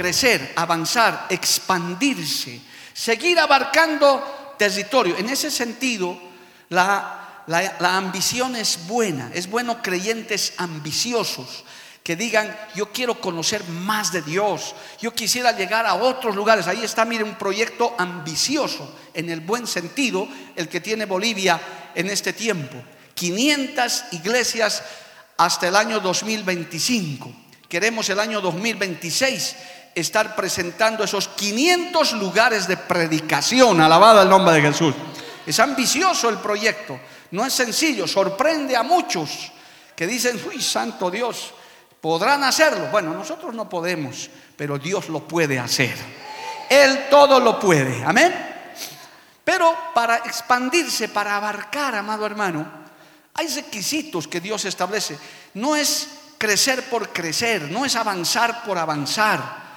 Crecer, avanzar, expandirse, seguir abarcando territorio. En ese sentido, la, la- ambición es buena, es bueno creyentes ambiciosos que digan, yo quiero conocer más de Dios, yo quisiera llegar a otros lugares. Ahí está, mire, un proyecto ambicioso, en el buen sentido, el que tiene Bolivia en este tiempo. 500 iglesias hasta el año 2025. Queremos el año 2026 estar presentando esos 500 lugares de predicación. Alabado el nombre de Jesús. Es ambicioso el proyecto, no es sencillo, sorprende a muchos que dicen, uy, santo Dios, ¿podrán hacerlo? Bueno, nosotros no podemos, pero Dios lo puede hacer. Él todo lo puede. Amén. Pero para expandirse, para abarcar, amado hermano, hay requisitos que Dios establece. No es crecer por crecer, no es avanzar por avanzar.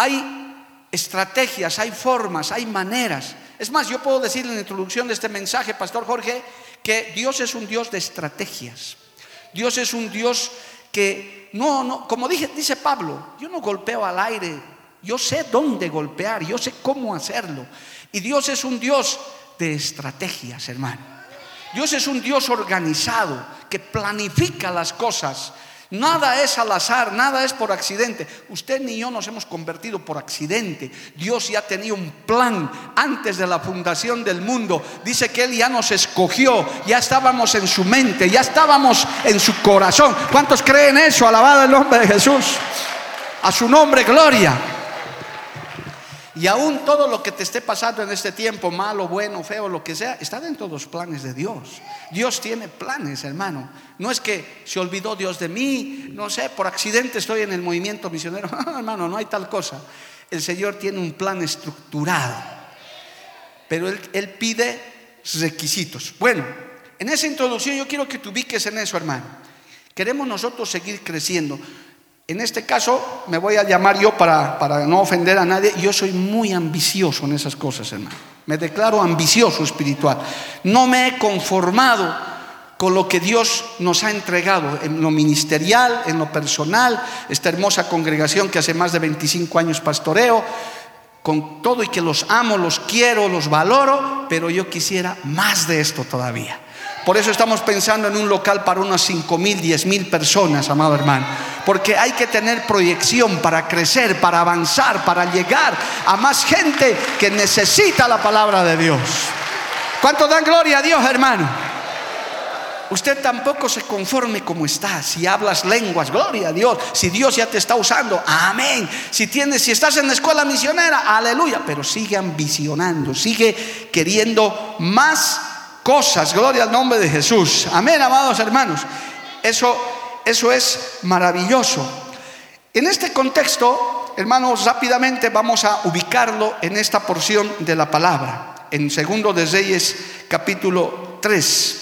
Hay estrategias, hay formas, hay maneras. Es más, yo puedo decir en la introducción de este mensaje, Pastor Jorge, que Dios es un Dios de estrategias. Dios es un Dios que no, no, como dice Pablo, yo no golpeo al aire, yo sé dónde golpear, yo sé cómo hacerlo. Y Dios es un Dios de estrategias, hermano. Dios es un Dios organizado que planifica las cosas. Nada es al azar, nada es por accidente. Usted ni yo nos hemos convertido por accidente. Dios ya tenía un plan antes de la fundación del mundo. Dice que Él ya nos escogió, ya estábamos en su mente, ya estábamos en su corazón. ¿Cuántos creen eso? Alabado el nombre de Jesús. A su nombre, gloria. Y aún todo lo que te esté pasando en este tiempo, malo, bueno, feo, lo que sea, está dentro de los planes de Dios. Dios tiene planes, hermano. No es que se olvidó Dios de mí, no sé, por accidente estoy en el movimiento misionero. hermano, no hay tal cosa. El Señor tiene un plan estructurado. Pero Él, él pide requisitos. Bueno, en esa introducción yo quiero que te ubiques en eso, hermano. Queremos nosotros seguir creciendo. En este caso, me voy a llamar yo para, para no ofender a nadie. Yo soy muy ambicioso en esas cosas, hermano. Me declaro ambicioso espiritual. No me he conformado con lo que Dios nos ha entregado en lo ministerial, en lo personal, esta hermosa congregación que hace más de 25 años pastoreo, con todo y que los amo, los quiero, los valoro, pero yo quisiera más de esto todavía. Por eso estamos pensando en un local para unas 5 mil, 10 mil personas, amado hermano. Porque hay que tener proyección para crecer, para avanzar, para llegar a más gente que necesita la palabra de Dios. ¿Cuánto dan gloria a Dios, hermano? Usted tampoco se conforme como está. Si hablas lenguas, gloria a Dios. Si Dios ya te está usando, amén. Si tienes, si estás en la escuela misionera, aleluya. Pero sigue ambicionando, sigue queriendo más cosas. Gloria al nombre de Jesús. Amén, amados hermanos. Eso, eso es maravilloso. En este contexto, hermanos, rápidamente vamos a ubicarlo en esta porción de la palabra. En Segundo de Reyes, capítulo 3.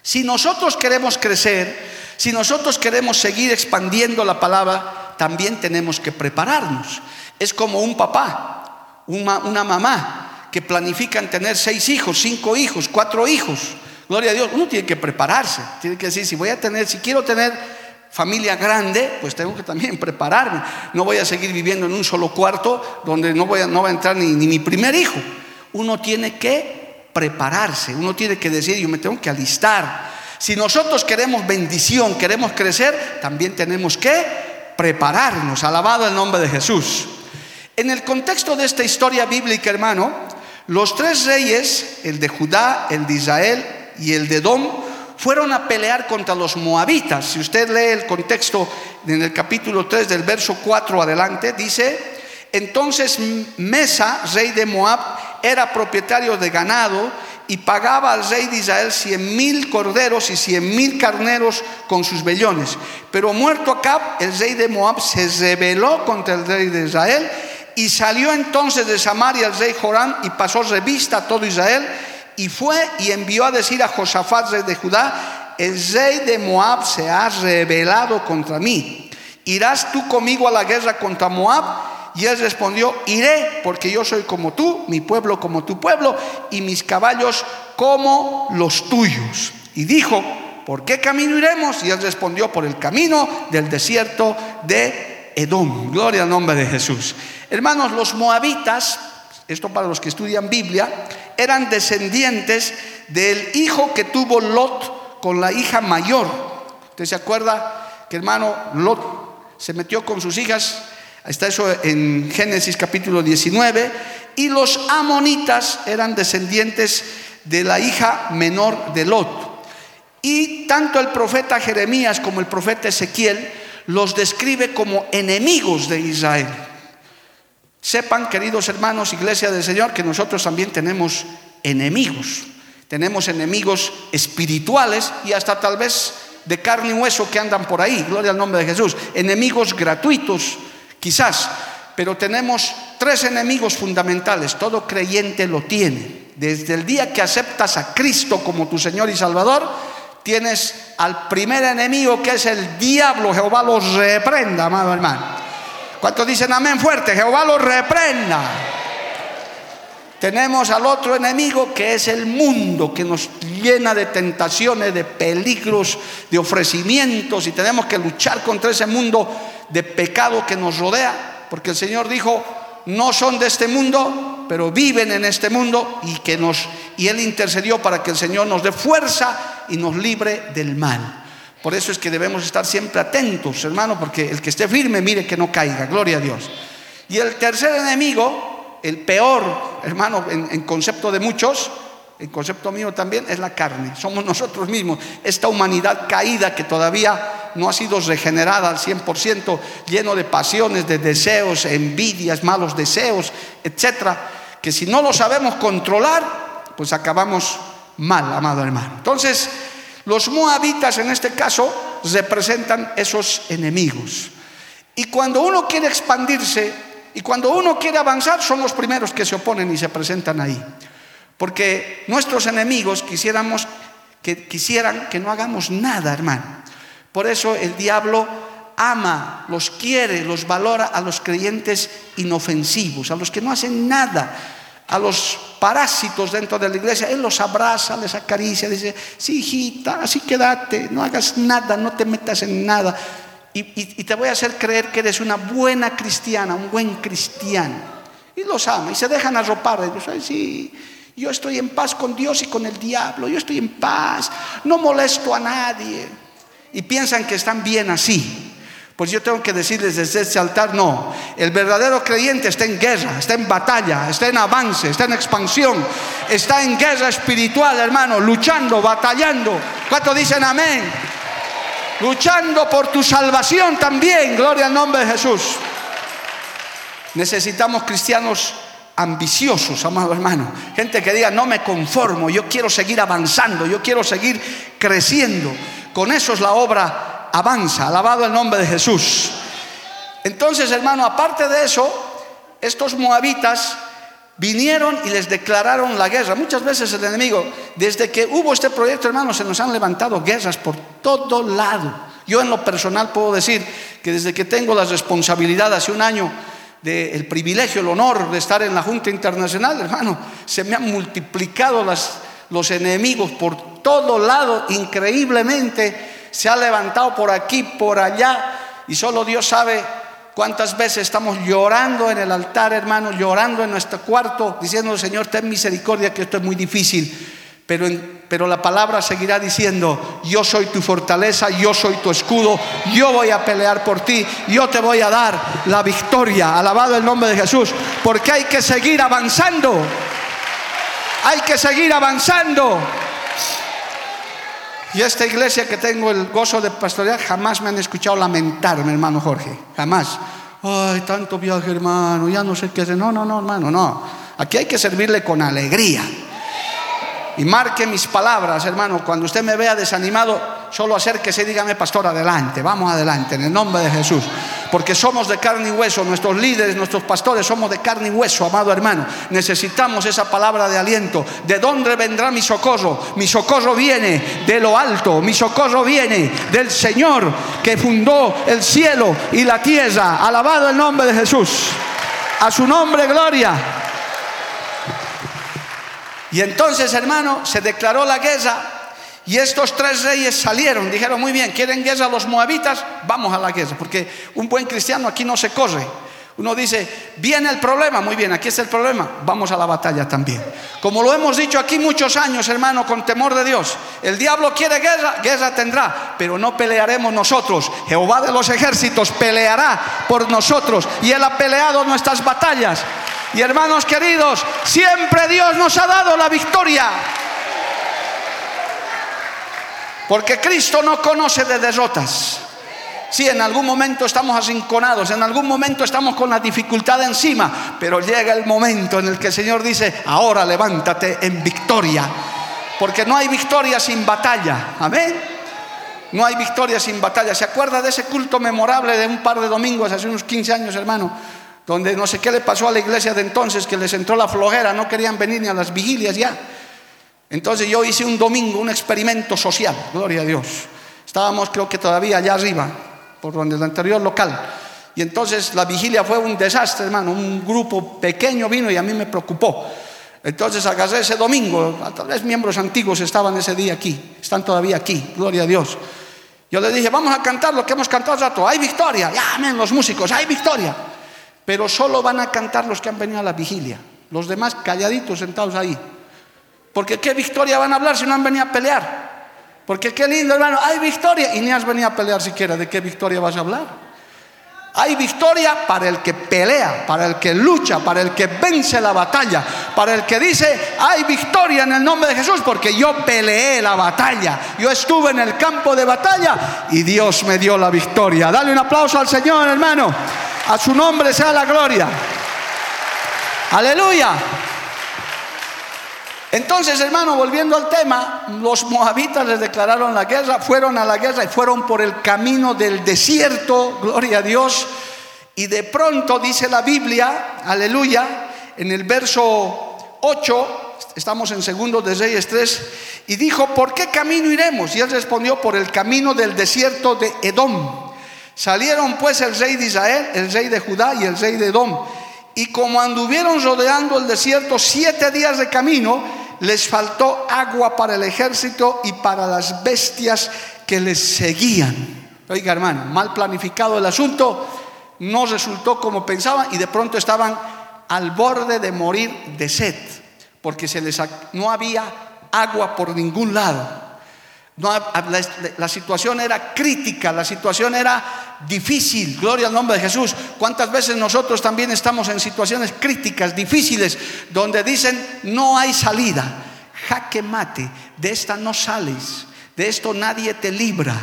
Si nosotros queremos crecer, si nosotros queremos seguir expandiendo la palabra, también tenemos que prepararnos. Es como un papá, una, una mamá que planifican tener seis hijos, cinco hijos, cuatro hijos. Gloria a Dios, uno tiene que prepararse, tiene que decir, si voy a tener, si quiero tener familia grande, pues tengo que también prepararme. No voy a seguir viviendo en un solo cuarto donde no, voy a, no va a entrar ni, ni mi primer hijo. Uno tiene que prepararse, uno tiene que decir, yo me tengo que alistar. Si nosotros queremos bendición, queremos crecer, también tenemos que prepararnos. Alabado el nombre de Jesús. En el contexto de esta historia bíblica, hermano, los tres reyes, el de Judá, el de Israel y el de Edom, fueron a pelear contra los moabitas. Si usted lee el contexto en el capítulo 3 del verso 4 adelante, dice, entonces Mesa, rey de Moab, era propietario de ganado y pagaba al rey de Israel cien mil corderos y cien mil carneros con sus vellones. Pero muerto Acab, el rey de Moab se rebeló contra el rey de Israel y salió entonces de Samaria el rey Joram y pasó revista a todo Israel y fue y envió a decir a Josafat, rey de Judá, el rey de Moab se ha rebelado contra mí. ¿Irás tú conmigo a la guerra contra Moab? Y él respondió, iré, porque yo soy como tú, mi pueblo como tu pueblo, y mis caballos como los tuyos. Y dijo, ¿por qué camino iremos? Y él respondió, por el camino del desierto de Edom. Gloria al nombre de Jesús. Hermanos, los moabitas, esto para los que estudian Biblia, eran descendientes del hijo que tuvo Lot con la hija mayor. ¿Usted se acuerda que hermano Lot se metió con sus hijas? Está eso en Génesis capítulo 19. Y los amonitas eran descendientes de la hija menor de Lot. Y tanto el profeta Jeremías como el profeta Ezequiel los describe como enemigos de Israel. Sepan, queridos hermanos, iglesia del Señor, que nosotros también tenemos enemigos. Tenemos enemigos espirituales y hasta tal vez de carne y hueso que andan por ahí. Gloria al nombre de Jesús. Enemigos gratuitos Quizás, pero tenemos tres enemigos fundamentales, todo creyente lo tiene. Desde el día que aceptas a Cristo como tu Señor y Salvador, tienes al primer enemigo que es el diablo, Jehová los reprenda, amado hermano. ¿Cuántos dicen amén fuerte? Jehová los reprenda. Tenemos al otro enemigo que es el mundo, que nos llena de tentaciones, de peligros, de ofrecimientos, y tenemos que luchar contra ese mundo de pecado que nos rodea, porque el Señor dijo, no son de este mundo, pero viven en este mundo y que nos y él intercedió para que el Señor nos dé fuerza y nos libre del mal. Por eso es que debemos estar siempre atentos, hermano, porque el que esté firme, mire que no caiga, gloria a Dios. Y el tercer enemigo, el peor, hermano, en, en concepto de muchos, el concepto mío también es la carne, somos nosotros mismos, esta humanidad caída que todavía no ha sido regenerada al 100%, lleno de pasiones, de deseos, envidias, malos deseos, etcétera, que si no lo sabemos controlar, pues acabamos mal, amado hermano. Entonces, los moabitas en este caso representan esos enemigos. Y cuando uno quiere expandirse y cuando uno quiere avanzar, son los primeros que se oponen y se presentan ahí. Porque nuestros enemigos que quisieran que no hagamos nada, hermano. Por eso el diablo ama, los quiere, los valora a los creyentes inofensivos, a los que no hacen nada, a los parásitos dentro de la iglesia. Él los abraza, les acaricia, dice, sí, hijita, así quédate, no hagas nada, no te metas en nada. Y, te voy a hacer creer que eres una buena cristiana, un buen cristiano. Y los ama y se dejan arropar. Ellos, Ay, sí, yo estoy en paz con Dios y con el diablo, yo estoy en paz, no molesto a nadie y piensan que están bien así. Pues yo tengo que decirles desde este altar, no, el verdadero creyente está en guerra, está en batalla, está en avance, está en expansión, está en guerra espiritual, hermano, luchando, batallando. ¿Cuántos dicen amén? Luchando por tu salvación también, gloria al nombre de Jesús. Necesitamos cristianos ambiciosos, amado hermano. Gente que diga, no me conformo, yo quiero seguir avanzando, yo quiero seguir creciendo. Con eso es la obra avanza, alabado el nombre de Jesús. Entonces, hermano, aparte de eso, estos moabitas vinieron y les declararon la guerra. Muchas veces el enemigo, desde que hubo este proyecto, hermano, se nos han levantado guerras por todo lado. Yo en lo personal puedo decir que desde que tengo la responsabilidad hace un año del privilegio, el honor de estar en la Junta Internacional, hermano, se me han multiplicado los enemigos por todo lado, increíblemente, se ha levantado por aquí, por allá, y solo Dios sabe cuántas veces estamos llorando en el altar, hermano, llorando en nuestro cuarto, diciendo, Señor, ten misericordia, que esto es muy difícil. Pero, pero la palabra seguirá diciendo, yo soy tu fortaleza, yo soy tu escudo, yo voy a pelear por ti, yo te voy a dar la victoria, alabado el nombre de Jesús, porque hay que seguir avanzando, hay que seguir avanzando. Y esta iglesia que tengo el gozo de pastorear, jamás me han escuchado lamentarme, hermano Jorge. Jamás. Ay, tanto viaje, hermano, ya no sé qué hacer. No, no, no, hermano, no. Aquí hay que servirle con alegría. Y marque mis palabras, hermano. Cuando usted me vea desanimado, solo acérquese y dígame, pastor, adelante, vamos adelante, en el nombre de Jesús. Porque somos de carne y hueso, nuestros líderes, nuestros pastores somos de carne y hueso, amado hermano. Necesitamos esa palabra de aliento. ¿De dónde vendrá mi socorro? Mi socorro viene de lo alto, mi socorro viene del Señor que fundó el cielo y la tierra. Alabado el nombre de Jesús. A su nombre, gloria. Y entonces, hermano, se declaró la guerra y estos tres reyes salieron, dijeron, muy bien, ¿quieren guerra los moabitas? Vamos a la guerra, porque un buen cristiano aquí no se corre. Uno dice, viene el problema, muy bien, aquí está el problema, vamos a la batalla también. Como lo hemos dicho aquí muchos años, hermano, con temor de Dios, el diablo quiere guerra, guerra tendrá, pero no pelearemos nosotros. Jehová de los ejércitos peleará por nosotros y él ha peleado nuestras batallas. Y hermanos queridos, siempre Dios nos ha dado la victoria. Porque Cristo no conoce de derrotas. Si en algún momento estamos arrinconados, en algún momento estamos con la dificultad encima, pero llega el momento en el que el Señor dice, ahora levántate en victoria. Porque no hay victoria sin batalla. Amén. No hay victoria sin batalla. ¿Se acuerda de ese culto memorable de un par de domingos hace unos 15 años, hermano? Donde no sé qué le pasó a la iglesia de entonces, que les entró la flojera, no querían venir ni a las vigilias ya. Entonces yo hice un domingo, un experimento social, gloria a Dios. Estábamos creo que todavía allá arriba, por donde el anterior local. Y entonces la vigilia fue un desastre, hermano. Un grupo pequeño vino y a mí me preocupó. Entonces agarré ese domingo, tal vez miembros antiguos estaban ese día aquí, están todavía aquí, gloria a Dios. Yo le dije, vamos a cantar lo que hemos cantado rato, hay victoria, llamen los músicos, hay victoria. Pero solo van a cantar los que han venido a la vigilia. Los demás calladitos sentados ahí. Porque qué victoria van a hablar si no han venido a pelear. Porque qué lindo, hermano, hay victoria y ni has venido a pelear siquiera. ¿De qué victoria vas a hablar? Hay victoria para el que pelea, para el que lucha, para el que vence la batalla, para el que dice, hay victoria en el nombre de Jesús, porque yo peleé la batalla, yo estuve en el campo de batalla y Dios me dio la victoria. Dale un aplauso al Señor, hermano. A su nombre sea la gloria. Aleluya. Entonces, hermano, volviendo al tema, los moabitas les declararon la guerra, fueron a la guerra y fueron por el camino del desierto, gloria a Dios. Y de pronto dice la Biblia, aleluya, en el verso 8, estamos en segundo de Reyes 3, y dijo, ¿por qué camino iremos? Y él respondió, por el camino del desierto de Edom. Salieron pues el rey de Israel, el rey de Judá y el rey de Edom. Y como anduvieron rodeando el desierto siete días de camino, les faltó agua para el ejército y para las bestias que les seguían. Oiga hermano, mal planificado el asunto, no resultó como pensaban y de pronto estaban al borde de morir de sed, porque se les, no había agua por ningún lado. No, la, situación era crítica, la situación era difícil. Gloria al nombre de Jesús. ¿Cuántas veces nosotros también estamos en situaciones críticas, difíciles, donde dicen no hay salida? Jaque mate, de esta no sales, de esto nadie te libra.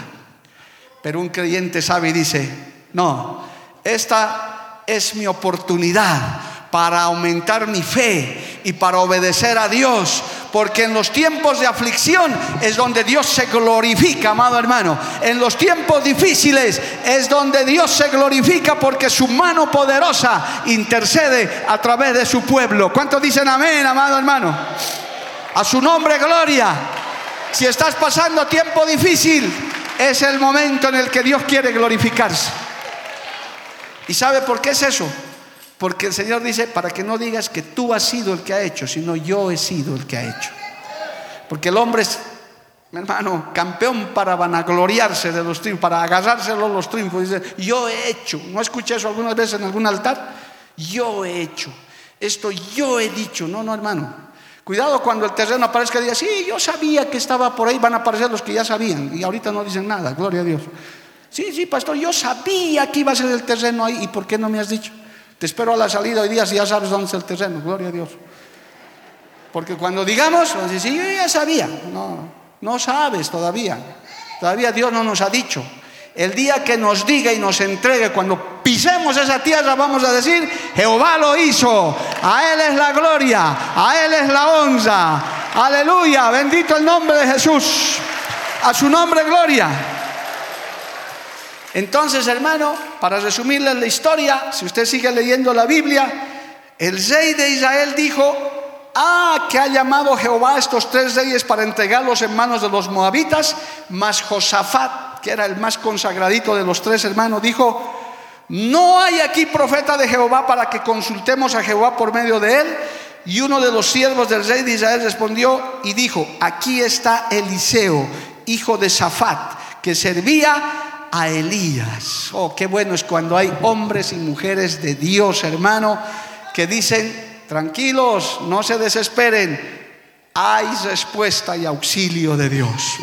Pero un creyente sabe y dice, no, esta es mi oportunidad para aumentar mi fe y para obedecer a Dios. Porque en los tiempos de aflicción es donde Dios se glorifica, amado hermano. En los tiempos difíciles es donde Dios se glorifica porque su mano poderosa intercede a través de su pueblo. ¿Cuántos dicen amén, amado hermano? A su nombre, gloria. Si estás pasando tiempo difícil, es el momento en el que Dios quiere glorificarse. ¿Y sabe por qué es eso? Porque el Señor dice, para que no digas que tú has sido el que ha hecho, sino yo he sido el que ha hecho. Porque el hombre es, hermano, campeón para vanagloriarse de los triunfos, para agarrárselo los triunfos. Dice, yo he hecho. ¿No escuché eso algunas veces en algún altar? Yo he hecho. Esto yo he dicho. No, no, hermano. Cuidado cuando el terreno aparezca y diga, sí, yo sabía que estaba por ahí, van a aparecer los que ya sabían. Y ahorita no dicen nada, gloria a Dios. Sí, sí, pastor, yo sabía que iba a ser el terreno ahí. ¿Y por qué no me has dicho? Te espero a la salida hoy día si ya sabes dónde es el terreno, gloria a Dios. Porque cuando digamos, sí, yo ya sabía, no, no sabes todavía. Todavía Dios no nos ha dicho. El día que nos diga y nos entregue, cuando pisemos esa tierra, vamos a decir, Jehová lo hizo, a Él es la gloria, a Él es la honra. Aleluya, bendito el nombre de Jesús, a su nombre gloria. Entonces, hermano, para resumirles la historia, si usted sigue leyendo la Biblia, el rey de Israel dijo, ah, que ha llamado Jehová a estos tres reyes para entregarlos en manos de los moabitas, mas Josafat, que era el más consagradito de los tres hermanos, dijo, no hay aquí profeta de Jehová para que consultemos a Jehová por medio de él. Y uno de los siervos del rey de Israel respondió y dijo, aquí está Eliseo, hijo de Safat, que servía a Elías. Oh, qué bueno es cuando hay hombres y mujeres de Dios, hermano, que dicen, tranquilos, no se desesperen, hay respuesta y auxilio de Dios.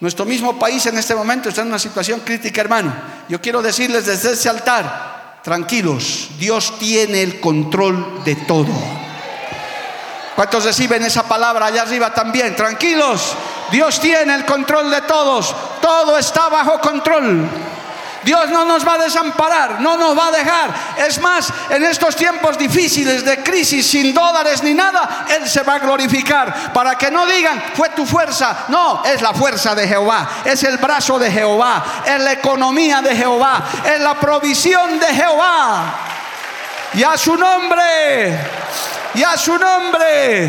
Nuestro mismo país en este momento está en una situación crítica, hermano. Yo quiero decirles desde ese altar, tranquilos, Dios tiene el control de todo. ¿Cuántos reciben esa palabra allá arriba también? Tranquilos, Dios tiene el control de todos. Todo está bajo control. Dios no nos va a desamparar, no nos va a dejar. Es más, en estos tiempos difíciles de crisis, sin dólares ni nada, Él se va a glorificar. Para que no digan, fue tu fuerza. No, es la fuerza de Jehová, es el brazo de Jehová, es la economía de Jehová, es la provisión de Jehová. Y a su nombre, y a su nombre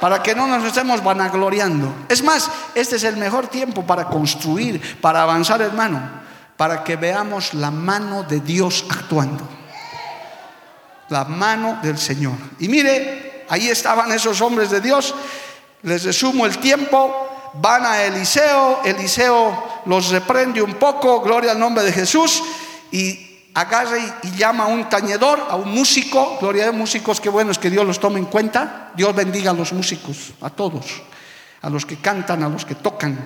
para que no nos estemos vanagloriando. Es más, este es el mejor tiempo para construir, para avanzar, hermano, para que veamos la mano de Dios actuando. La mano del Señor. Y mire, ahí estaban esos hombres de Dios. Les resumo el tiempo. Van a Eliseo, Eliseo los reprende un poco, gloria al nombre de Jesús, y agarra y, llama a un tañedor, a un músico, gloria a músicos, qué bueno es que Dios los tome en cuenta, Dios bendiga a los músicos, a todos, a los que cantan, a los que tocan,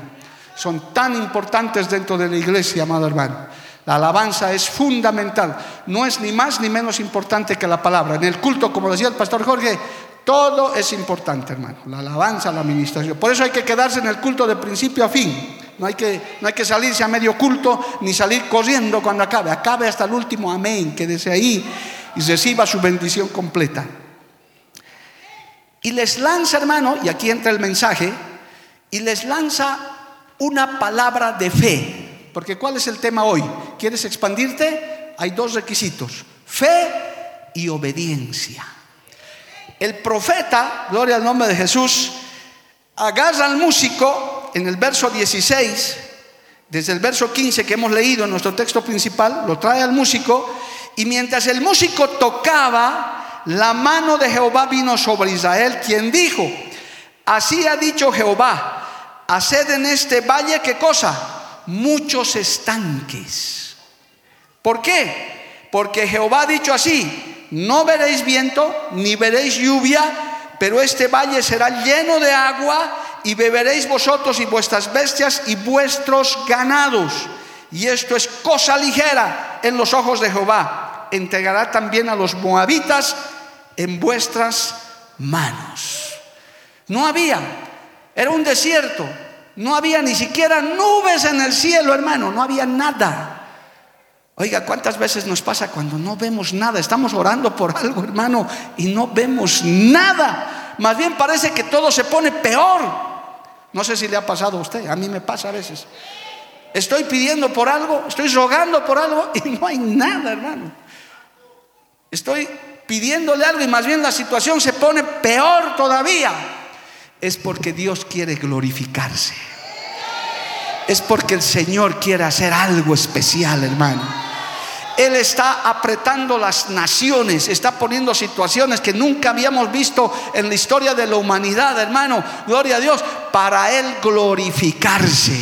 son tan importantes dentro de la iglesia, amado hermano. La alabanza es fundamental, no es ni más ni menos importante que la palabra. En el culto, como decía el pastor Jorge, todo es importante, hermano. La alabanza, la administración. Por eso hay que quedarse en el culto de principio a fin. No hay, que, no hay que salirse a medio culto ni salir corriendo cuando acabe. Acabe hasta el último amén. Quédese ahí y reciba su bendición completa. Y les lanza, hermano, y aquí entra el mensaje, y les lanza una palabra de fe. Porque ¿cuál es el tema hoy? ¿Quieres expandirte? Hay dos requisitos, fe y obediencia. El profeta, gloria al nombre de Jesús, agarra al músico en el verso 16, desde el verso 15 que hemos leído en nuestro texto principal, lo trae al músico y mientras el músico tocaba, la mano de Jehová vino sobre Israel, quien dijo, así ha dicho Jehová, haced en este valle qué cosa, muchos estanques. ¿Por qué? Porque Jehová ha dicho así, no veréis viento, ni veréis lluvia, pero este valle será lleno de agua y beberéis vosotros y vuestras bestias y vuestros ganados. Y esto es cosa ligera en los ojos de Jehová. Entregará también a los moabitas en vuestras manos. No había, era un desierto, no había ni siquiera nubes en el cielo, hermano, no había nada. Oiga, ¿cuántas veces nos pasa cuando no vemos nada? Estamos orando por algo, hermano, y no vemos nada. Más bien parece que todo se pone peor. No sé si le ha pasado a usted, a mí me pasa a veces. Estoy pidiendo por algo, estoy rogando por algo y no hay nada, hermano. Estoy pidiéndole algo y más bien la situación se pone peor todavía. Es porque Dios quiere glorificarse. Es porque el Señor quiere hacer algo especial, hermano. Él está apretando las naciones, está poniendo situaciones que nunca habíamos visto en la historia de la humanidad, hermano. Gloria a Dios, para Él glorificarse,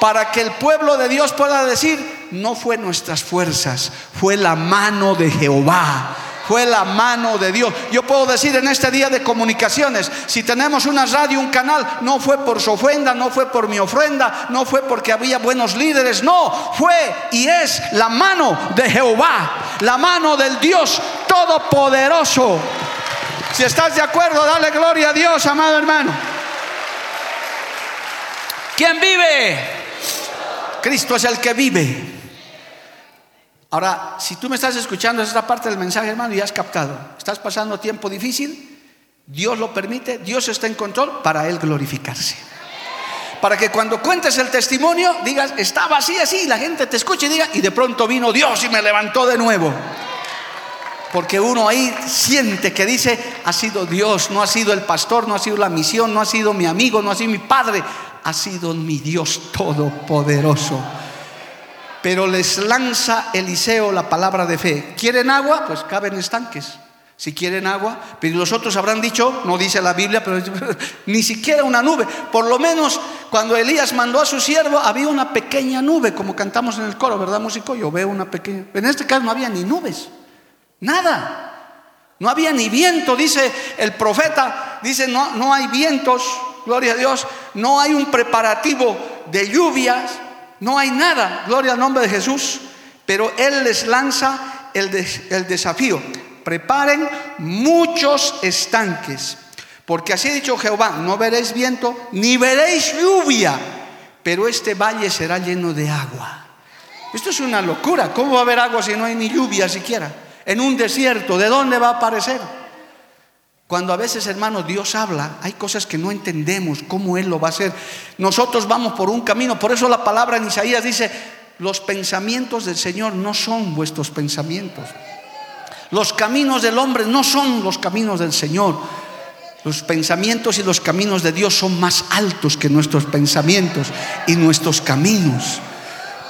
para que el pueblo de Dios pueda decir, no fue nuestras fuerzas, fue la mano de Jehová fue la mano de Dios. Yo puedo decir en este día de comunicaciones, si tenemos una radio, un canal, no fue por su ofrenda, no fue por mi ofrenda, no fue porque había buenos líderes, no, fue y es la mano de Jehová, la mano del Dios Todopoderoso. Si estás de acuerdo, dale gloria a Dios, amado hermano. ¿Quién vive? Cristo es el que vive. Ahora, si tú me estás escuchando esta parte del mensaje, hermano, y has captado, estás pasando tiempo difícil, Dios lo permite, Dios está en control para Él glorificarse. Para que cuando cuentes el testimonio digas, estaba así, así, la gente te escuche y diga, y de pronto vino Dios y me levantó de nuevo. Porque uno ahí siente que dice, ha sido Dios, no ha sido el pastor, no ha sido la misión, no ha sido mi amigo, no ha sido mi padre, ha sido mi Dios todopoderoso. Pero les lanza Eliseo la palabra de fe. ¿Quieren agua? Pues caben estanques. Si quieren agua, pero los otros habrán dicho, no dice la Biblia, pero ni siquiera una nube. Por lo menos cuando Elías mandó a su siervo, había una pequeña nube, como cantamos en el coro, ¿verdad, músico? Yo veo una pequeña. En este caso no había ni nubes. Nada. No había ni viento, dice el profeta, dice, no, no hay vientos, gloria a Dios, no hay un preparativo de lluvias, no hay nada, gloria al nombre de Jesús, pero Él les lanza el, desafío, preparen muchos estanques, porque así ha dicho Jehová, no veréis viento, ni veréis lluvia, pero este valle será lleno de agua. Esto es una locura, ¿cómo va a haber agua si no hay ni lluvia siquiera? en un desierto, ¿de dónde va a aparecer? Cuando a veces, hermano, Dios habla, hay cosas que no entendemos cómo Él lo va a hacer. Nosotros vamos por un camino, por eso la palabra en Isaías dice, los pensamientos del Señor no son vuestros pensamientos. Los caminos del hombre no son los caminos del Señor. Los pensamientos y los caminos de Dios son más altos que nuestros pensamientos y nuestros caminos.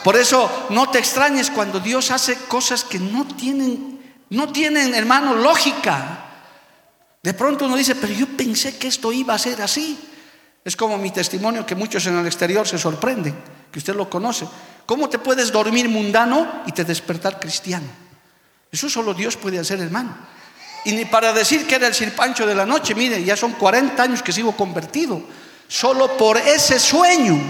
Por eso no te extrañes cuando Dios hace cosas que no tienen no tienen, hermano, lógica. De pronto uno dice, pero yo pensé que esto iba a ser así. Es como mi testimonio que muchos en el exterior se sorprenden, que usted lo conoce. ¿Cómo te puedes dormir mundano y te despertar cristiano? Eso solo Dios puede hacer, hermano. Y ni para decir que era el sirpancho de la noche, mire, ya son 40 años que sigo convertido, solo por ese sueño.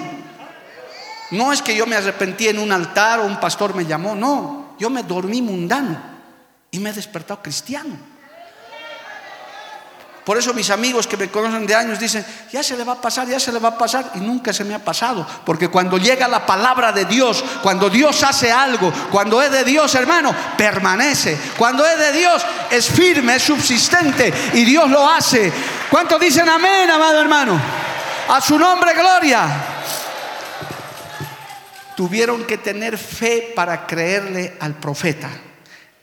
No es que yo me arrepentí en un altar o un pastor me llamó, no, yo me dormí mundano y me he despertado cristiano. Por eso mis amigos que me conocen de años dicen, ya se le va a pasar, ya se le va a pasar, y nunca se me ha pasado. Porque cuando llega la palabra de Dios, cuando Dios hace algo, cuando es de Dios, hermano, permanece. Cuando es de Dios, es firme, es subsistente, y Dios lo hace. ¿Cuántos dicen amén, amado hermano? A su nombre, gloria. Tuvieron que tener fe para creerle al profeta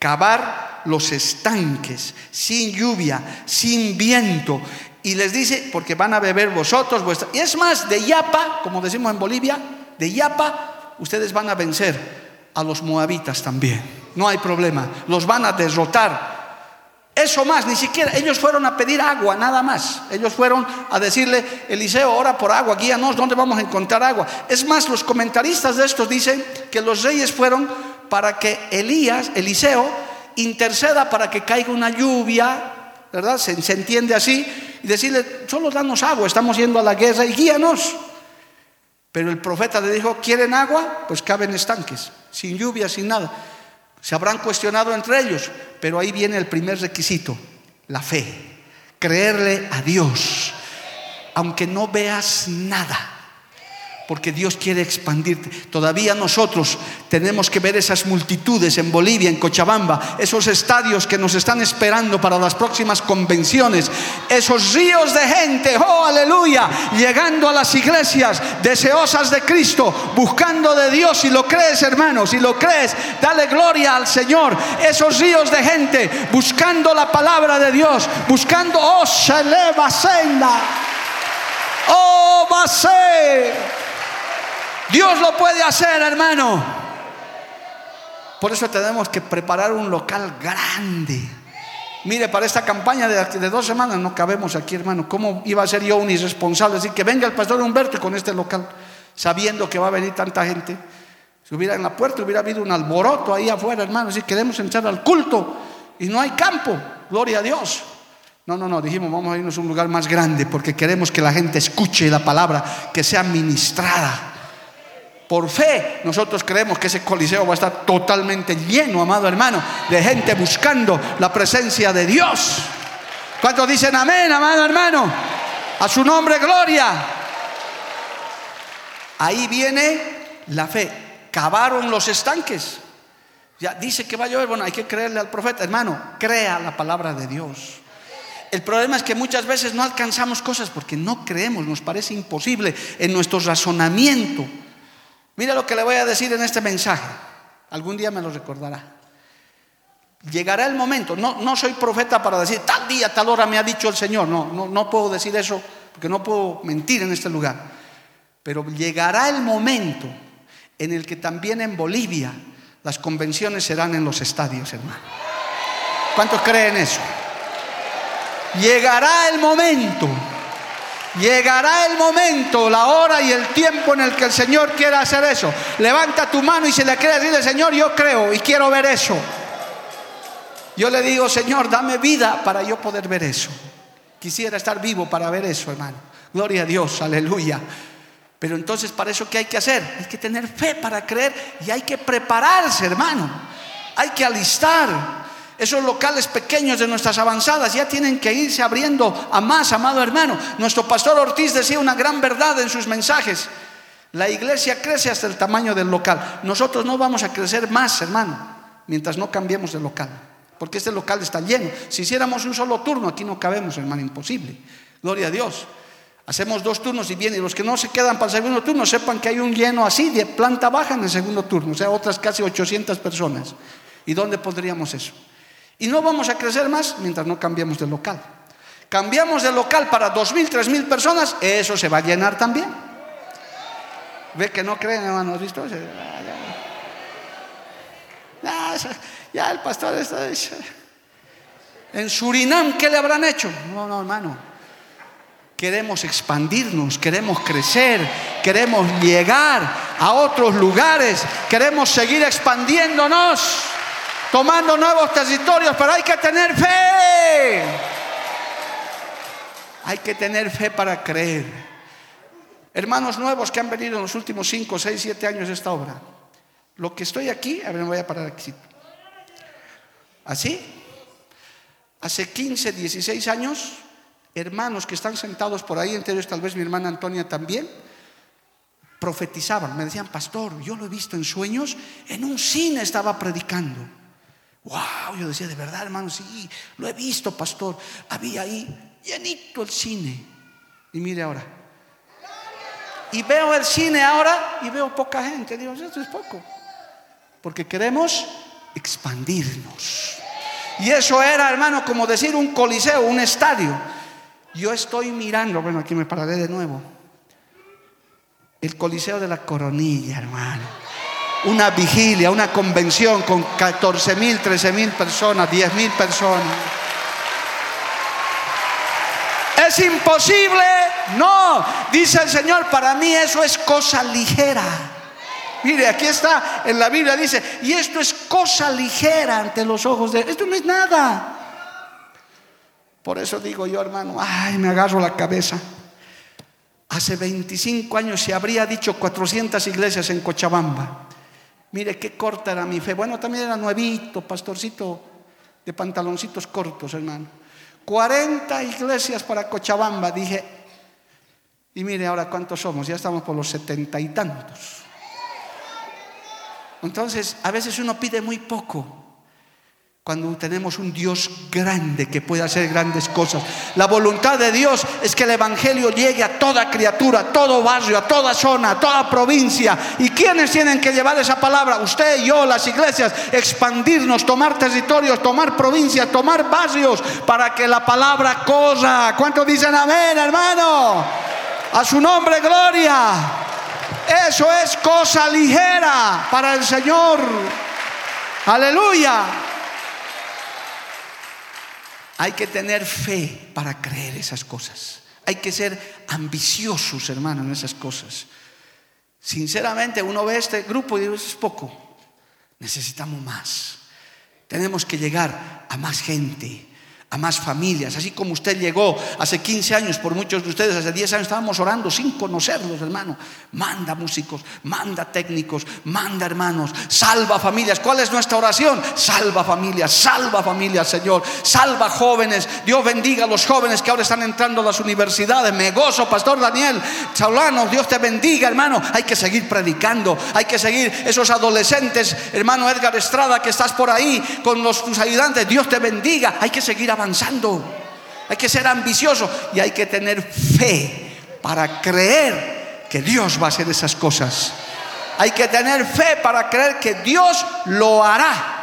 cavar los estanques, sin lluvia, sin viento. Y les dice, porque van a beber vosotros vuestra. Y es más, de Yapa, como decimos en Bolivia, de Yapa, ustedes van a vencer a los moabitas también. No hay problema, los van a derrotar. Eso más, ni siquiera, ellos fueron a pedir agua, nada más. Ellos fueron a decirle, Eliseo, ora por agua, guíanos, ¿dónde vamos a encontrar agua? Es más, los comentaristas de estos dicen que los reyes fueron para que Elías, Eliseo, interceda para que caiga una lluvia, ¿verdad? Se, entiende así, y decirle, solo danos agua, estamos yendo a la guerra y guíanos. Pero el profeta le dijo, ¿quieren agua? Pues caben estanques, sin lluvia, sin nada. Se habrán cuestionado entre ellos, pero ahí viene el primer requisito, la fe, creerle a Dios, aunque no veas nada porque Dios quiere expandirte. Todavía nosotros tenemos que ver esas multitudes en Bolivia, en Cochabamba, esos estadios que nos están esperando para las próximas convenciones, esos ríos de gente, oh aleluya, llegando a las iglesias deseosas de Cristo, buscando de Dios. Si lo crees, hermano, si lo crees, dale gloria al Señor. Esos ríos de gente buscando la palabra de Dios, buscando, oh, se eleva. Oh, va a. Dios lo puede hacer, hermano. Por eso tenemos que preparar un local grande. Mire, para esta campaña de, dos semanas no cabemos aquí, hermano. ¿Cómo iba a ser yo un irresponsable? Decir que venga el pastor Humberto con este local, sabiendo que va a venir tanta gente. Si hubiera en la puerta, hubiera habido un alboroto ahí afuera, hermano. Si queremos entrar al culto y no hay campo, gloria a Dios. No, no, no, dijimos, vamos a irnos a un lugar más grande porque queremos que la gente escuche la palabra, que sea ministrada. Por fe, nosotros creemos que ese coliseo va a estar totalmente lleno, amado hermano, de gente buscando la presencia de Dios. ¿Cuántos dicen amén, amado hermano? A su nombre, gloria. Ahí viene La fe. Cavaron los estanques. Ya dice que va a llover, bueno, hay que creerle al profeta. Hermano, crea la palabra de Dios. El problema es que muchas veces no alcanzamos cosas porque no creemos, nos parece imposible en nuestro razonamiento. Mira lo que le voy a decir en este mensaje. Algún día me lo recordará. Llegará el momento, no, no soy profeta para decir tal día, tal hora me ha dicho el Señor, no, no, no puedo decir eso porque no puedo mentir en este lugar. Pero llegará el momento en el que también en Bolivia las convenciones serán en los estadios, hermano. ¿Cuántos creen eso? Llegará el momento, llegará el momento, la hora y el tiempo en el que el Señor quiera hacer eso. Levanta tu mano y si le quieres decir, Señor, yo creo y quiero ver eso. Yo le digo, Señor, dame vida para yo poder ver eso. Quisiera estar vivo para ver eso, hermano. Gloria a Dios, aleluya. Pero entonces, ¿para eso qué hay que hacer? Hay que tener fe para creer y hay que prepararse, hermano. Hay que alistar. Esos locales pequeños de nuestras avanzadas ya tienen que irse abriendo a más, amado hermano. Nuestro pastor Ortiz decía una gran verdad en sus mensajes. La iglesia crece hasta el tamaño del local. Nosotros no vamos a crecer más, hermano, mientras no cambiemos de local. Porque este local está lleno. Si hiciéramos un solo turno, aquí no cabemos, hermano, imposible. Gloria a Dios. Hacemos dos turnos y vienen. Los que no se quedan para el segundo turno, sepan que hay un lleno así de planta baja en el segundo turno. O sea, otras casi 800 personas. ¿Y dónde pondríamos eso? Y no vamos a crecer más mientras no cambiemos de local. Cambiamos de local para dos mil, tres mil personas, eso se va a llenar también. Ve que no creen, hermano, ¿visto? Ya, ya el pastor está En Surinam, ¿qué le habrán hecho? No, no, hermano. Queremos expandirnos, queremos crecer, queremos llegar a otros lugares, queremos seguir expandiéndonos tomando nuevos territorios, pero hay que tener fe. Hay que tener fe para creer. Hermanos nuevos que han venido en los últimos 5, 6, 7 años de esta obra. Lo que estoy aquí, a ver, me voy a parar aquí. ¿Así? Hace 15, 16 años, hermanos que están sentados por ahí, entre ellos tal vez mi hermana Antonia también, profetizaban, me decían, pastor, yo lo he visto en sueños, en un cine estaba predicando. Wow, yo decía, de verdad, hermano, sí, lo he visto, pastor. Había ahí llenito el cine. Y mire ahora. Y veo el cine ahora y veo poca gente. Digo, esto es poco. Porque queremos expandirnos. Y eso era, hermano, como decir un coliseo, un estadio. Yo estoy mirando, bueno, aquí me pararé de nuevo. El coliseo de la coronilla, hermano una vigilia, una convención con 14 mil, 13 mil personas, 10 mil personas. ¿Es imposible? No, dice el Señor, para mí eso es cosa ligera. Mire, aquí está en la Biblia, dice, y esto es cosa ligera ante los ojos de... Esto no es nada. Por eso digo yo, hermano, ay, me agarro la cabeza. Hace 25 años se habría dicho 400 iglesias en Cochabamba. Mire qué corta era mi fe. Bueno, también era nuevito, pastorcito de pantaloncitos cortos, hermano. 40 iglesias para Cochabamba, dije. Y mire ahora cuántos somos, ya estamos por los setenta y tantos. Entonces, a veces uno pide muy poco cuando tenemos un Dios grande que puede hacer grandes cosas. La voluntad de Dios es que el Evangelio llegue a toda criatura, a todo barrio, a toda zona, a toda provincia. ¿Y quiénes tienen que llevar esa palabra? Usted y yo, las iglesias, expandirnos, tomar territorios, tomar provincias, tomar barrios, para que la palabra corra. ¿Cuántos dicen amén, hermano? A su nombre, gloria. Eso es cosa ligera para el Señor. Aleluya. Hay que tener fe para creer esas cosas. Hay que ser ambiciosos, hermano, en esas cosas. Sinceramente, uno ve este grupo y dice, es poco. Necesitamos más. Tenemos que llegar a más gente, a más familias, así como usted llegó hace 15 años, por muchos de ustedes, hace 10 años estábamos orando sin conocerlos, hermano. Manda músicos, manda técnicos, manda hermanos, salva familias. ¿Cuál es nuestra oración? Salva familias, salva familias, Señor, salva jóvenes. Dios bendiga a los jóvenes que ahora están entrando a las universidades. Me gozo, Pastor Daniel Saulano, Dios te bendiga, hermano. Hay que seguir predicando, hay que seguir esos adolescentes, hermano Edgar Estrada, que estás por ahí con tus ayudantes. Dios te bendiga, hay que seguir avanzando. Hay que ser ambicioso y hay que tener fe para creer que Dios va a hacer esas cosas. Hay que tener fe para creer que Dios lo hará.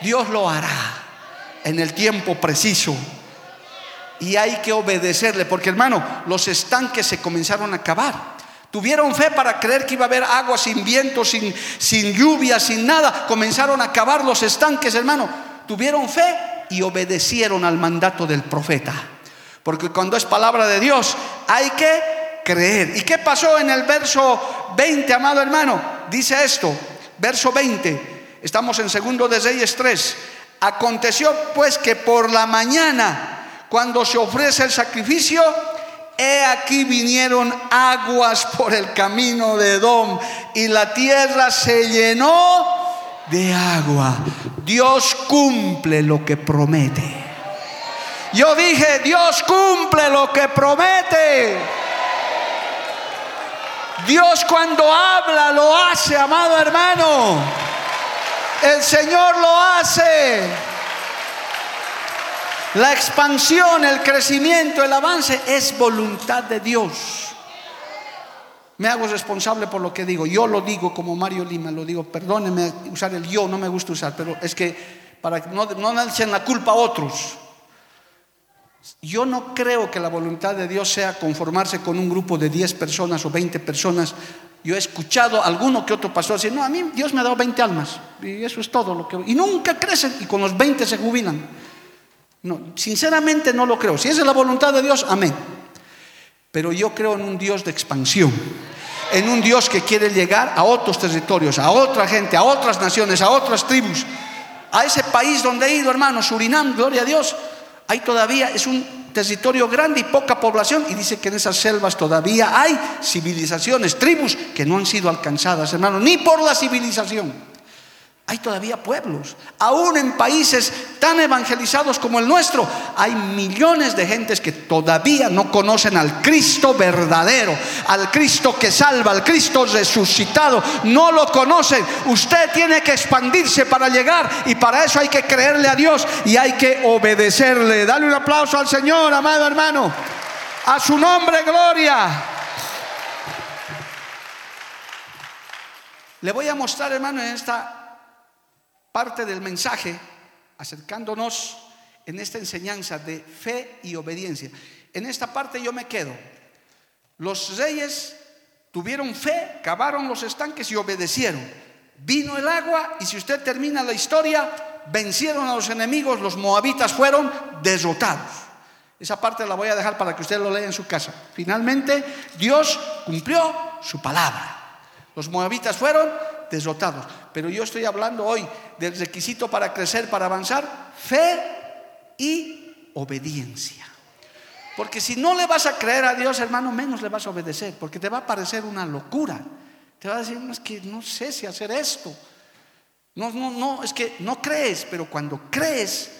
Dios lo hará en el tiempo preciso. Y hay que obedecerle, porque hermano, los estanques se comenzaron a acabar. Tuvieron fe para creer que iba a haber agua sin viento, sin, sin lluvia, sin nada. Comenzaron a acabar los estanques, hermano. Tuvieron fe y obedecieron al mandato del profeta. Porque cuando es palabra de Dios hay que creer. ¿Y qué pasó en el verso 20, amado hermano? Dice esto, verso 20, estamos en segundo de Reyes 3. Aconteció pues que por la mañana, cuando se ofrece el sacrificio, he aquí vinieron aguas por el camino de Edom y la tierra se llenó de agua. Dios cumple lo que promete. Yo dije, Dios cumple lo que promete. Dios cuando habla lo hace, amado hermano. El Señor lo hace. La expansión, el crecimiento, el avance es voluntad de Dios. Me hago responsable por lo que digo. Yo lo digo como Mario Lima, lo digo, perdónenme usar el yo, no me gusta usar, pero es que para que no, no echen la culpa a otros. Yo no creo que la voluntad de Dios sea conformarse con un grupo de 10 personas o 20 personas. Yo he escuchado a alguno que otro pastor decir, no, a mí Dios me ha dado 20 almas y eso es todo lo que... Y nunca crecen y con los 20 se jubilan. No, sinceramente no lo creo. Si esa es la voluntad de Dios, amén. Pero yo creo en un Dios de expansión, en un Dios que quiere llegar a otros territorios, a otra gente, a otras naciones, a otras tribus, a ese país donde he ido, hermano, Surinam, gloria a Dios. Hay todavía, es un territorio grande y poca población y dice que en esas selvas todavía hay civilizaciones, tribus que no han sido alcanzadas, hermano, ni por la civilización. Hay todavía pueblos, aún en países tan evangelizados como el nuestro, hay millones de gentes que todavía no conocen al Cristo verdadero, al Cristo que salva, al Cristo resucitado, no lo conocen. Usted tiene que expandirse para llegar y para eso hay que creerle a Dios y hay que obedecerle. Dale un aplauso al Señor, amado hermano. A su nombre, gloria. Le voy a mostrar, hermano, en esta parte del mensaje, acercándonos en esta enseñanza de fe y obediencia. En esta parte yo me quedo. Los reyes tuvieron fe, cavaron los estanques y obedecieron. Vino el agua y si usted termina la historia, vencieron a los enemigos, los moabitas fueron derrotados. Esa parte la voy a dejar para que usted lo lea en su casa. Finalmente, Dios cumplió su palabra. Los moabitas fueron derrotados. Pero yo estoy hablando hoy del requisito para crecer, para avanzar, fe y obediencia. Porque si no le vas a creer a Dios, hermano, menos le vas a obedecer, porque te va a parecer una locura. Te va a decir, no, es que no sé si hacer esto. No, no, no, es que no crees, pero cuando crees,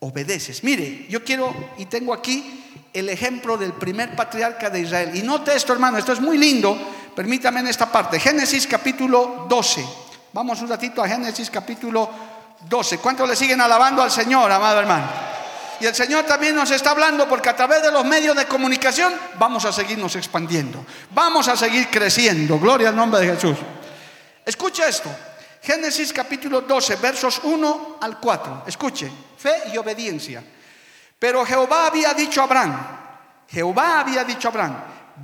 obedeces. Mire, yo quiero, y tengo aquí el ejemplo del primer patriarca de Israel. Y note esto, hermano, esto es muy lindo. Permítame en esta parte. Génesis capítulo 12. Vamos un ratito a Génesis capítulo 12. ¿Cuántos le siguen alabando al Señor, amado hermano? Y el Señor también nos está hablando porque a través de los medios de comunicación vamos a seguirnos expandiendo. Vamos a seguir creciendo. Gloria al nombre de Jesús. Escucha esto. Génesis capítulo 12, versos 1 al 4. Escuche. Fe y obediencia. Pero Jehová había dicho a Abraham, Jehová había dicho a Abraham,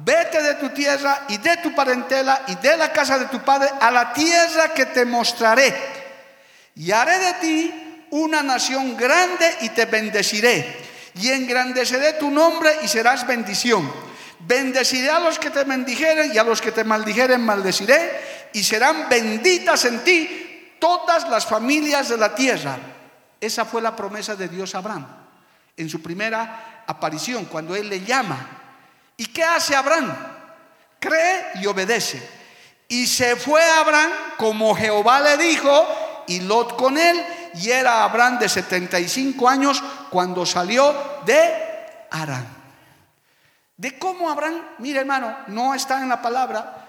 vete de tu tierra y de tu parentela y de la casa de tu padre a la tierra que te mostraré. Y haré de ti una nación grande y te bendeciré. Y engrandeceré tu nombre y serás bendición. Bendeciré a los que te bendijeren y a los que te maldijeren maldeciré. Y serán benditas en ti todas las familias de la tierra. Esa fue la promesa de Dios a Abraham. en su primera aparición, cuando Él le llama. ¿Y qué hace Abraham? Cree y obedece. Y se fue Abraham como Jehová le dijo, y Lot con él, y era Abraham de 75 años cuando salió de Arán. De cómo Abraham, mire hermano, no está en la palabra,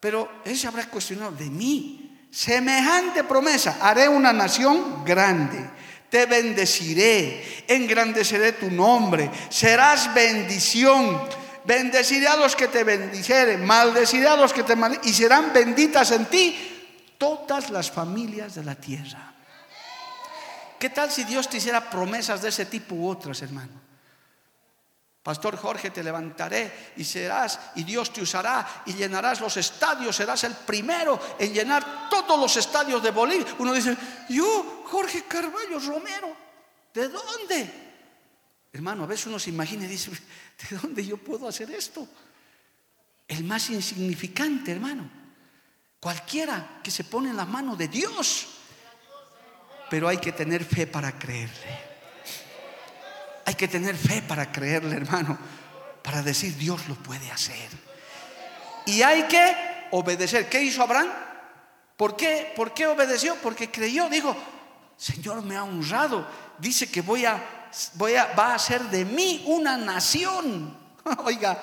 pero él se habrá cuestionado de mí. Semejante promesa, haré una nación grande, te bendeciré, engrandeceré tu nombre, serás bendición. Bendeciré a los que te bendijeren, maldeciré a los que te maldicen, y serán benditas en ti todas las familias de la tierra. ¿Qué tal si Dios te hiciera promesas de ese tipo u otras, hermano? Pastor Jorge, te levantaré y serás, y Dios te usará y llenarás los estadios, serás el primero en llenar todos los estadios de Bolivia. Uno dice, yo, Jorge Carballo Romero, ¿de dónde? Hermano, a veces uno se imagina y dice, ¿de dónde yo puedo hacer esto? El más insignificante, hermano. Cualquiera que se pone en la mano de Dios. Pero hay que tener fe para creerle. Hay que tener fe para creerle, hermano, para decir Dios lo puede hacer. Y hay que obedecer. ¿Qué hizo Abraham? ¿Por qué? ¿Por qué obedeció? Porque creyó, dijo, Señor me ha honrado. Dice que voy a, voy a, va a hacer de mí una nación. Oiga,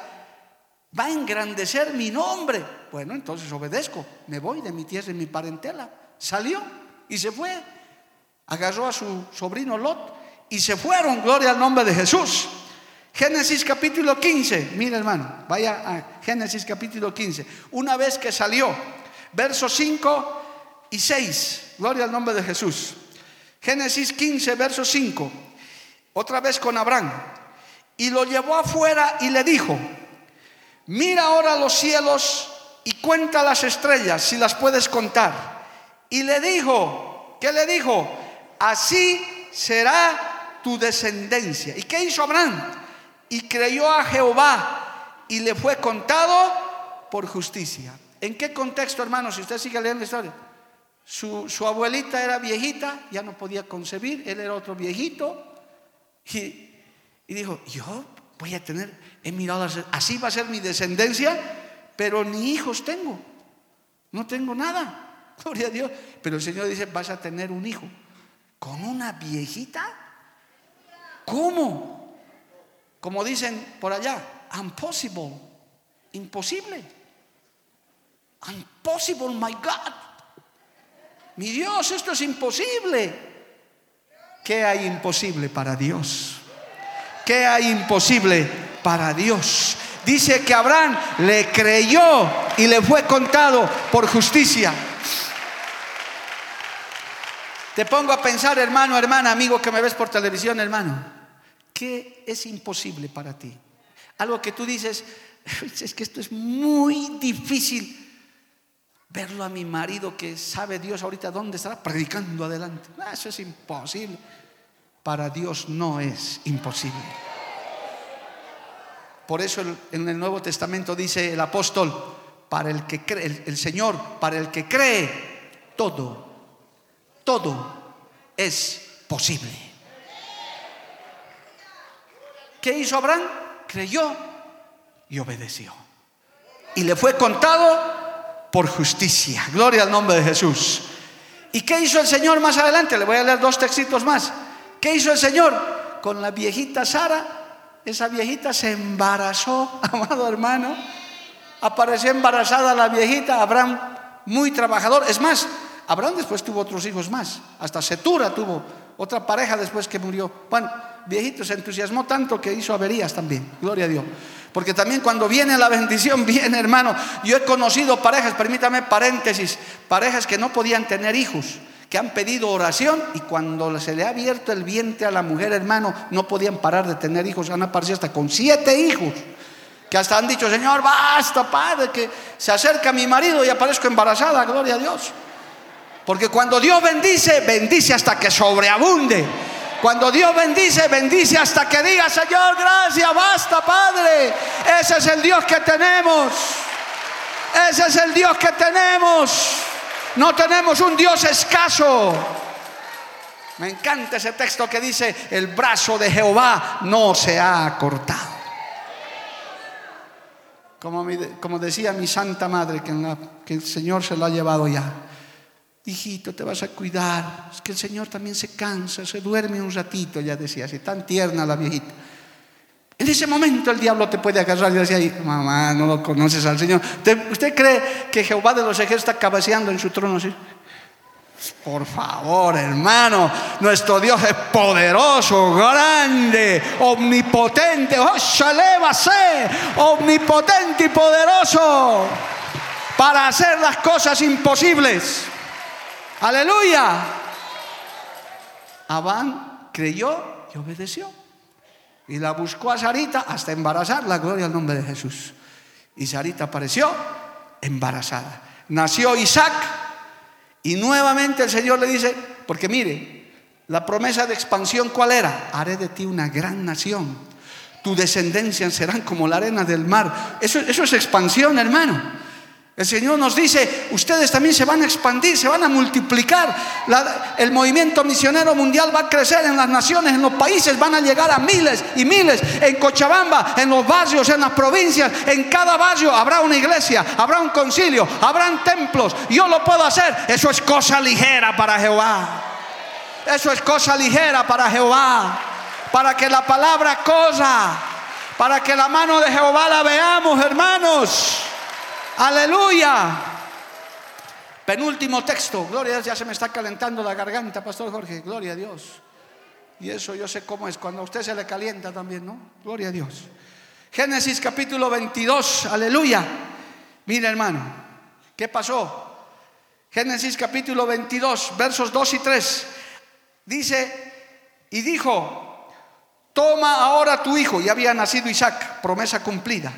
va a engrandecer mi nombre. Bueno, entonces obedezco. Me voy de mi tierra y mi parentela. Salió y se fue. Agarró a su sobrino Lot y se fueron, gloria al nombre de Jesús. Génesis capítulo 15, mira hermano, vaya a Génesis capítulo 15. Una vez que salió, versos 5 y 6, gloria al nombre de Jesús. Génesis 15, verso 5, otra vez con Abraham. Y lo llevó afuera y le dijo, mira ahora los cielos y cuenta las estrellas si las puedes contar. Y le dijo, ¿qué le dijo? Así será tu descendencia. ¿Y qué hizo Abraham? Y creyó a Jehová y le fue contado por justicia. ¿En qué contexto, hermano? Si usted sigue leyendo la historia. Su, abuelita era viejita, ya no podía concebir, él era otro viejito. Y, dijo, yo voy a tener, he mirado, así va a ser mi descendencia, pero ni hijos tengo. No tengo nada. Gloria a Dios. Pero el Señor dice, vas a tener un hijo. ¿Con una viejita? ¿Cómo? Como dicen por allá, impossible, imposible. Impossible, my God. Mi Dios, esto es imposible. ¿Qué hay imposible para Dios? ¿Qué hay imposible para Dios? Dice que Abraham le creyó y le fue contado por justicia. Te pongo a pensar, hermano, hermana, amigo que me ves por televisión, hermano. ¿Qué es imposible para ti? Algo que tú dices, es que esto es muy difícil. Verlo a mi marido que sabe Dios ahorita dónde estará predicando adelante. Ah, eso es imposible. Para Dios no es imposible. Por eso en el Nuevo Testamento dice el apóstol, para el que cree, el, el Señor, para el que cree, todo, todo es posible. ¿Qué hizo Abraham? Creyó y obedeció. Y le fue contado por justicia. Gloria al nombre de Jesús. ¿Y qué hizo el Señor más adelante? Le voy a leer dos textitos más. ¿Qué hizo el Señor? Con la viejita Sara, esa viejita se embarazó, amado hermano. Apareció embarazada la viejita, Abraham muy trabajador. Es más, Abraham después tuvo otros hijos más. Hasta Setura tuvo otra pareja después que murió. Bueno, viejito se entusiasmó tanto que hizo averías también. Gloria a Dios. Porque también cuando viene la bendición, viene hermano. Yo he conocido parejas, permítame paréntesis, parejas que no podían tener hijos, que han pedido oración y cuando se le ha abierto el vientre a la mujer, hermano, no podían parar de tener hijos. Han aparecido hasta con siete hijos. Que hasta han dicho, Señor, basta, Padre, que se acerca mi marido y aparezco embarazada, gloria a Dios. Porque cuando Dios bendice, bendice hasta que sobreabunde. Cuando Dios bendice, bendice hasta que diga, Señor, gracias, basta, Padre. Ese es el Dios que tenemos. Ese es el Dios que tenemos. No tenemos un Dios escaso. Me encanta ese texto que dice, el brazo de Jehová no se ha cortado. Como, como decía mi santa madre, que, que el Señor se lo ha llevado ya. Hijito, te vas a cuidar. Es que el Señor también se cansa, se duerme un ratito, ya decía así, tan tierna la viejita. En ese momento el diablo te puede agarrar y decir, mamá, no lo conoces al Señor. ¿Usted cree que Jehová de los ejércitos está cabeceando en su trono así? Por favor, hermano, nuestro Dios es poderoso, grande, omnipotente, oh, omnipotente y poderoso para hacer las cosas imposibles. Aleluya. Abán creyó y obedeció. Y la buscó a Sarita hasta embarazarla, gloria al nombre de Jesús. Y Sarita apareció embarazada. Nació Isaac y nuevamente el Señor le dice, porque mire, la promesa de expansión, ¿cuál era? Haré de ti una gran nación. Tu descendencia serán como la arena del mar. Eso, eso es expansión, hermano. El Señor nos dice, ustedes también se van a expandir, se van a multiplicar. el movimiento misionero mundial va a crecer en las naciones, en los países, van a llegar a miles y miles. En Cochabamba, en los barrios, en las provincias, en cada barrio habrá una iglesia, habrá un concilio, habrán templos. Yo lo puedo hacer. Eso es cosa ligera para Jehová. Eso es cosa ligera para Jehová. Para que la palabra cosa, para que la mano de Jehová la veamos, hermanos. Aleluya. Penúltimo texto. Gloria a Dios, ya se me está calentando la garganta, Pastor Jorge. Gloria a Dios. Y eso yo sé cómo es. Cuando a usted se le calienta también, ¿no? Gloria a Dios. Génesis capítulo 22. Aleluya. Mira, hermano. ¿Qué pasó? Génesis capítulo 22, versos 2 y 3. Dice, y dijo, toma ahora tu hijo. Y había nacido Isaac, promesa cumplida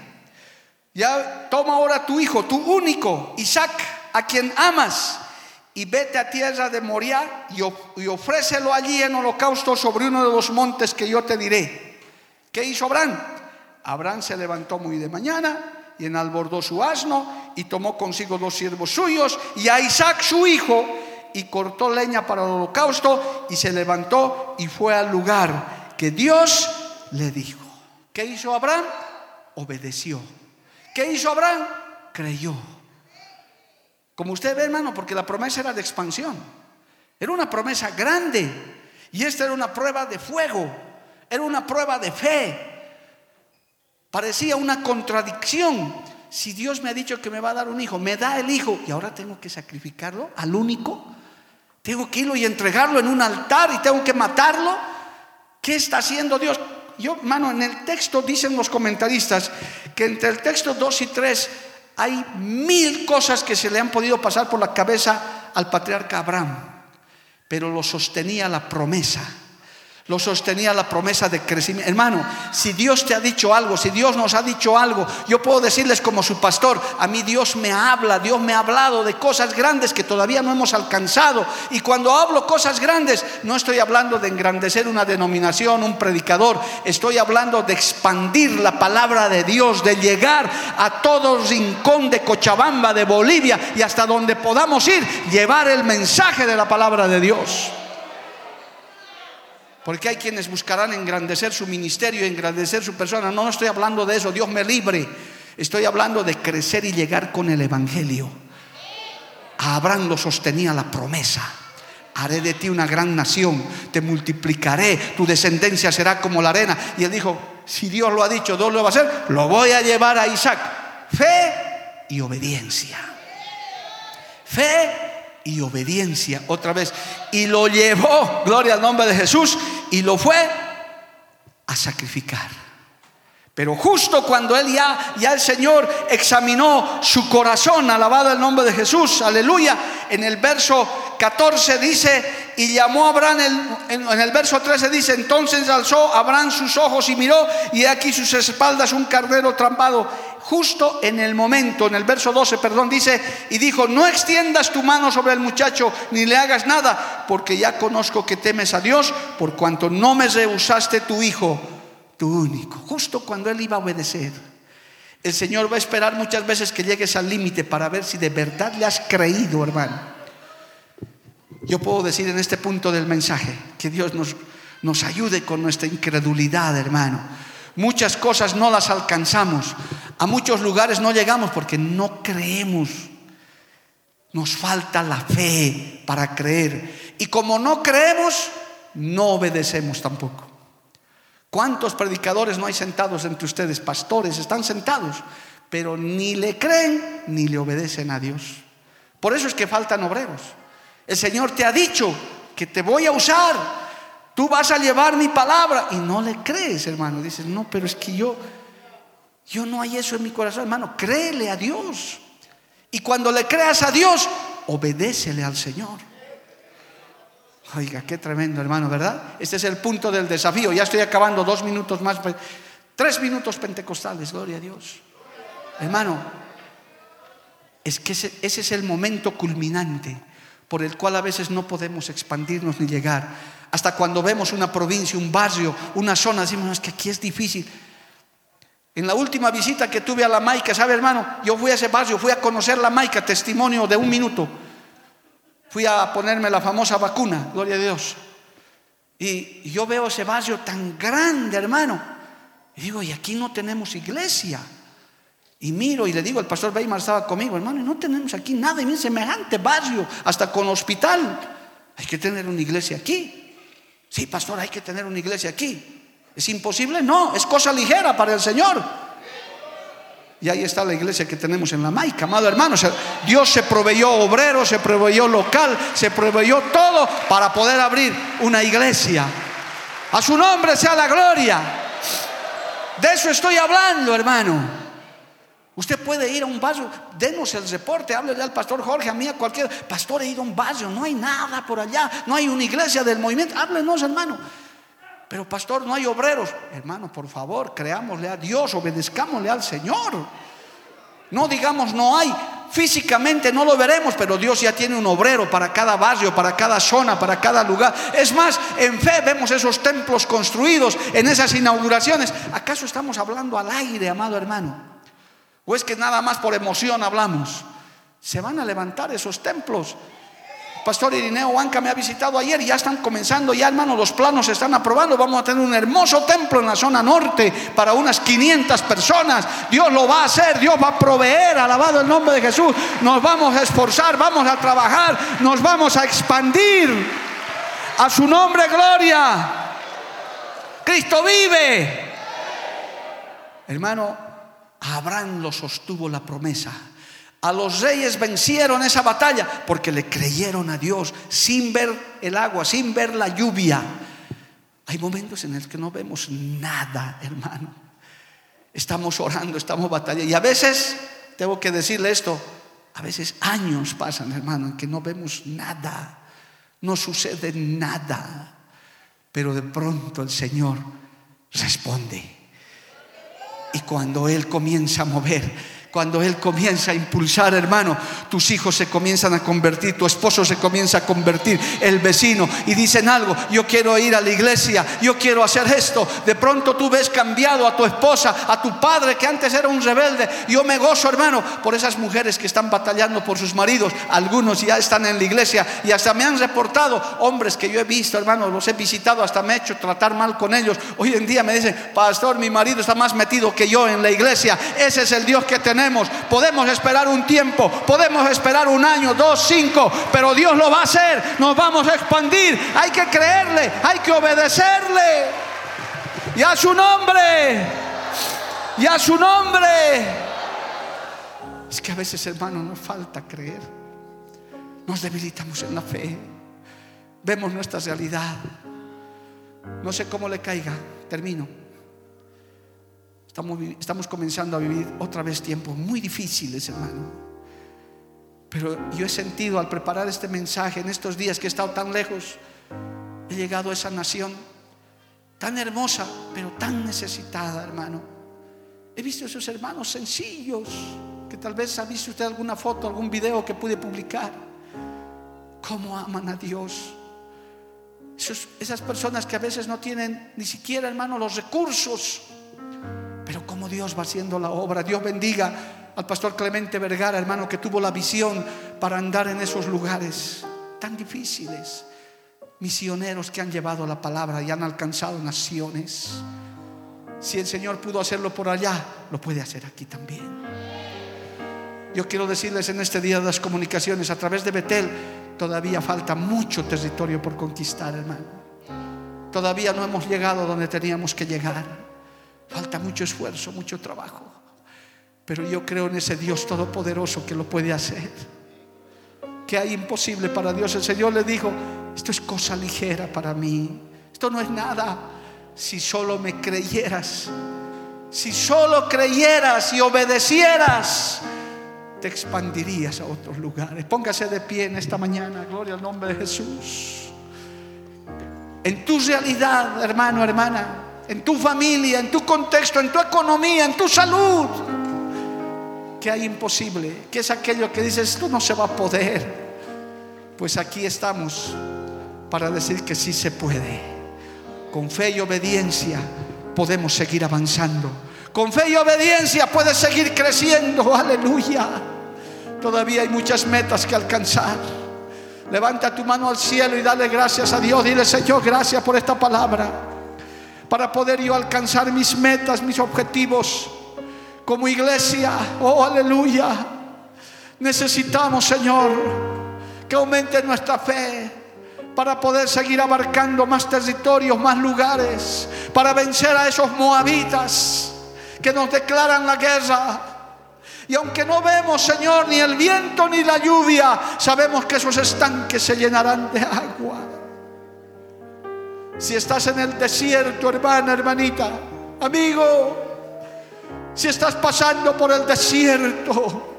ya toma ahora tu hijo, tu único, Isaac, a quien amas, y vete a tierra de Moria y, ofrécelo allí en holocausto sobre uno de los montes que yo te diré. ¿Qué hizo Abraham? Abraham se levantó muy de mañana y enalbordó su asno y tomó consigo dos siervos suyos y a Isaac su hijo y cortó leña para el holocausto y se levantó y fue al lugar que Dios le dijo. ¿Qué hizo Abraham? Obedeció. ¿Qué hizo Abraham? Creyó. Como usted ve, hermano, porque la promesa era de expansión. Era una promesa grande. Y esta era una prueba de fuego. Era una prueba de fe. Parecía una contradicción. Si Dios me ha dicho que me va a dar un hijo, me da el hijo y ahora tengo que sacrificarlo al único. Tengo que irlo y entregarlo en un altar y tengo que matarlo. ¿Qué está haciendo Dios? Yo, mano, en el texto dicen los comentaristas que entre el texto 2 y 3 hay mil cosas que se le han podido pasar por la cabeza al patriarca Abraham, pero lo sostenía la promesa lo sostenía la promesa de crecimiento. Hermano, si Dios te ha dicho algo, si Dios nos ha dicho algo, yo puedo decirles como su pastor, a mí Dios me habla, Dios me ha hablado de cosas grandes que todavía no hemos alcanzado. Y cuando hablo cosas grandes, no estoy hablando de engrandecer una denominación, un predicador, estoy hablando de expandir la palabra de Dios, de llegar a todo rincón de Cochabamba, de Bolivia y hasta donde podamos ir, llevar el mensaje de la palabra de Dios. Porque hay quienes buscarán engrandecer su ministerio, engrandecer su persona. No, no estoy hablando de eso, Dios me libre. Estoy hablando de crecer y llegar con el Evangelio. A Abraham lo sostenía la promesa. Haré de ti una gran nación, te multiplicaré, tu descendencia será como la arena. Y él dijo, si Dios lo ha dicho, Dios lo va a hacer, lo voy a llevar a Isaac. Fe y obediencia. Fe y obediencia otra vez. Y lo llevó, gloria al nombre de Jesús, y lo fue a sacrificar. Pero justo cuando él ya, ya el Señor examinó su corazón, alabado el nombre de Jesús, aleluya, en el verso 14 dice, y llamó a Abraham, en, en, el verso 13 dice, entonces alzó Abraham sus ojos y miró, y aquí sus espaldas un carnero trampado justo en el momento, en el verso 12, perdón, dice, y dijo, no extiendas tu mano sobre el muchacho, ni le hagas nada, porque ya conozco que temes a Dios, por cuanto no me rehusaste tu hijo, tu único, justo cuando él iba a obedecer. El Señor va a esperar muchas veces que llegues al límite para ver si de verdad le has creído, hermano. Yo puedo decir en este punto del mensaje que Dios nos, nos ayude con nuestra incredulidad, hermano. Muchas cosas no las alcanzamos. A muchos lugares no llegamos porque no creemos. Nos falta la fe para creer. Y como no creemos, no obedecemos tampoco. ¿Cuántos predicadores no hay sentados entre ustedes? Pastores están sentados, pero ni le creen ni le obedecen a Dios. Por eso es que faltan obreros. El Señor te ha dicho que te voy a usar, tú vas a llevar mi palabra y no le crees, hermano. Dices, no, pero es que yo, yo no hay eso en mi corazón, hermano. Créele a Dios. Y cuando le creas a Dios, obedécele al Señor. Oiga, qué tremendo, hermano, ¿verdad? Este es el punto del desafío. Ya estoy acabando dos minutos más. Tres minutos pentecostales, gloria a Dios. Hermano, es que ese, ese es el momento culminante por el cual a veces no podemos expandirnos ni llegar. Hasta cuando vemos una provincia, un barrio, una zona, decimos, es que aquí es difícil. En la última visita que tuve a la Maica, ¿sabe hermano? Yo fui a ese barrio, fui a conocer la Maica, testimonio de un minuto. Fui a ponerme la famosa vacuna, gloria a Dios. Y yo veo ese barrio tan grande, hermano. Y digo, y aquí no tenemos iglesia. Y miro y le digo, el pastor Weimar estaba conmigo, hermano, y no tenemos aquí nada, y mira, semejante barrio, hasta con hospital. Hay que tener una iglesia aquí. Sí, pastor, hay que tener una iglesia aquí. ¿Es imposible? No, es cosa ligera para el Señor. Y ahí está la iglesia que tenemos en la Maica, amado hermano. Dios se proveyó obrero, se proveyó local, se proveyó todo para poder abrir una iglesia. A su nombre sea la gloria. De eso estoy hablando, hermano. Usted puede ir a un barrio, denos el reporte, háblele al pastor Jorge, a mí, a cualquier pastor, he ido a un barrio, no hay nada por allá, no hay una iglesia del movimiento, háblenos, hermano. Pero pastor, no hay obreros. Hermano, por favor, creámosle a Dios, obedezcámosle al Señor. No digamos no hay, físicamente no lo veremos, pero Dios ya tiene un obrero para cada barrio, para cada zona, para cada lugar. Es más, en fe vemos esos templos construidos en esas inauguraciones. ¿Acaso estamos hablando al aire, amado hermano? ¿O es que nada más por emoción hablamos? Se van a levantar esos templos. Pastor Irineo Huanca me ha visitado ayer ya están comenzando, ya hermano, los planos se están aprobando. Vamos a tener un hermoso templo en la zona norte para unas 500 personas. Dios lo va a hacer, Dios va a proveer, alabado el nombre de Jesús. Nos vamos a esforzar, vamos a trabajar, nos vamos a expandir. A su nombre, gloria. Cristo vive. Hermano, Abraham lo sostuvo la promesa. A los reyes vencieron esa batalla porque le creyeron a Dios sin ver el agua, sin ver la lluvia. Hay momentos en los que no vemos nada, hermano. Estamos orando, estamos batallando. Y a veces, tengo que decirle esto, a veces años pasan, hermano, en que no vemos nada. No sucede nada. Pero de pronto el Señor responde. Y cuando Él comienza a mover, cuando Él comienza a impulsar, hermano, tus hijos se comienzan a convertir, tu esposo se comienza a convertir, el vecino, y dicen algo, yo quiero ir a la iglesia, yo quiero hacer esto. De pronto tú ves cambiado a tu esposa, a tu padre que antes era un rebelde. Yo me gozo, hermano, por esas mujeres que están batallando por sus maridos. Algunos ya están en la iglesia y hasta me han reportado hombres que yo he visto, hermano, los he visitado, hasta me he hecho tratar mal con ellos. Hoy en día me dicen, pastor, mi marido está más metido que yo en la iglesia. Ese es el Dios que tenemos podemos esperar un tiempo, podemos esperar un año, dos, cinco, pero Dios lo va a hacer, nos vamos a expandir, hay que creerle, hay que obedecerle. Y a su nombre, y a su nombre. Es que a veces, hermano, nos falta creer. Nos debilitamos en la fe. Vemos nuestra realidad. No sé cómo le caiga. Termino. Estamos, comenzando a vivir otra vez tiempos muy difíciles, hermano. Pero yo he sentido al preparar este mensaje en estos días que he estado tan lejos, he llegado a esa nación tan hermosa, pero tan necesitada, hermano. He visto a esos hermanos sencillos, que tal vez ha visto usted alguna foto, algún video que pude publicar. Cómo aman a Dios. esas personas que a veces no tienen ni siquiera, hermano, los recursos Dios va haciendo la obra, Dios bendiga al pastor Clemente Vergara, hermano, que tuvo la visión para andar en esos lugares. tan difíciles. Misioneros que han llevado la palabra y han alcanzado naciones. Si el Señor pudo hacerlo por allá, lo puede hacer aquí también. Yo quiero decirles en este día de las comunicaciones, a través de Betel, todavía falta mucho territorio por conquistar, hermano. Todavía no hemos llegado donde teníamos que llegar. Falta mucho esfuerzo, mucho trabajo. Pero yo creo en ese Dios todopoderoso que lo puede hacer. Que hay imposible para Dios. El Señor le dijo, esto es cosa ligera para mí. Esto no es nada. Si solo me creyeras, si solo creyeras y obedecieras, te expandirías a otros lugares. Póngase de pie en esta mañana. Gloria al nombre de Jesús. En tu realidad, hermano, hermana, en tu familia, en tu contexto, en tu economía, en tu salud, que hay imposible, que es aquello que dices, esto no se va a poder. Pues aquí estamos para decir que sí se puede. Con fe y obediencia podemos seguir avanzando. Con fe y obediencia puedes seguir creciendo. Aleluya. Todavía hay muchas metas que alcanzar. Levanta tu mano al cielo y dale gracias a Dios. Dile, Señor, gracias por esta palabra. Para poder yo alcanzar mis metas, mis objetivos como iglesia. Oh, aleluya. Necesitamos, Señor, que aumente nuestra fe para poder seguir abarcando más territorios, más lugares, para vencer a esos moabitas que nos declaran la guerra. Y aunque no vemos, Señor, ni el viento ni la lluvia, sabemos que esos estanques se llenarán de agua. Si estás en el desierto, hermana, hermanita, amigo, si estás pasando por el desierto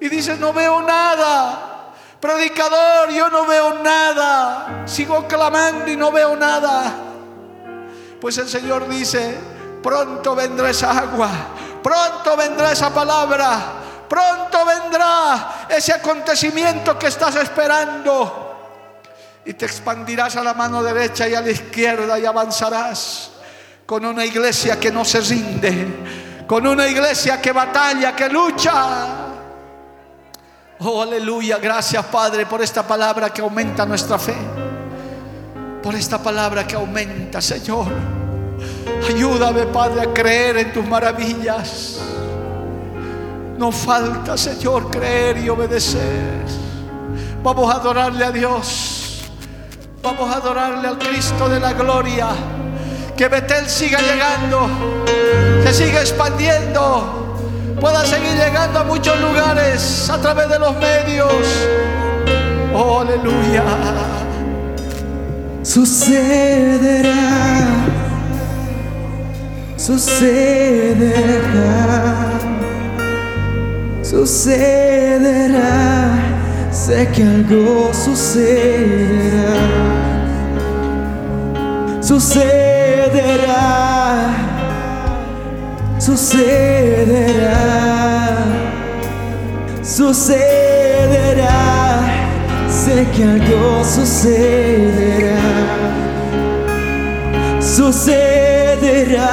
y dices, no veo nada, predicador, yo no veo nada, sigo clamando y no veo nada, pues el Señor dice, pronto vendrá esa agua, pronto vendrá esa palabra, pronto vendrá ese acontecimiento que estás esperando. Y te expandirás a la mano derecha y a la izquierda y avanzarás con una iglesia que no se rinde, con una iglesia que batalla, que lucha. Oh, aleluya, gracias Padre por esta palabra que aumenta nuestra fe, por esta palabra que aumenta, Señor. Ayúdame, Padre, a creer en tus maravillas. No falta, Señor, creer y obedecer. Vamos a adorarle a Dios. Vamos a adorarle al Cristo de la gloria. Que Betel siga llegando, que siga expandiendo, pueda seguir llegando a muchos lugares a través de los medios. Oh, aleluya. Sucederá, sucederá, sucederá. Sé que algo sucederá, sucederá, sucederá, sucederá. Sé que algo sucederá, sucederá,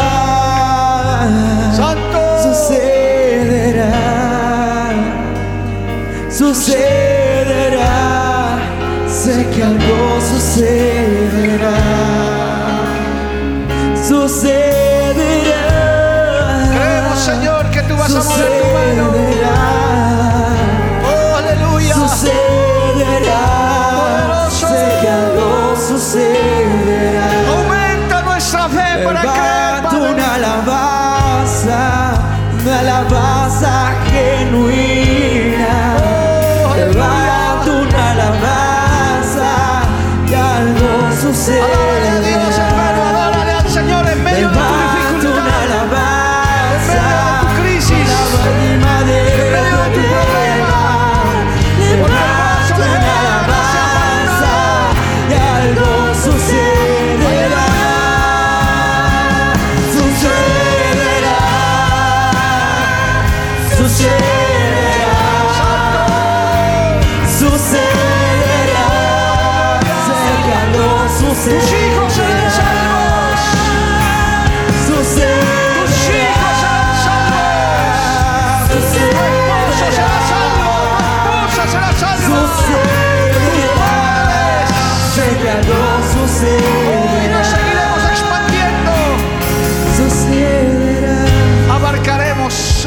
Santo. sucederá, sucederá. Sé que algo sucederá, sucederá.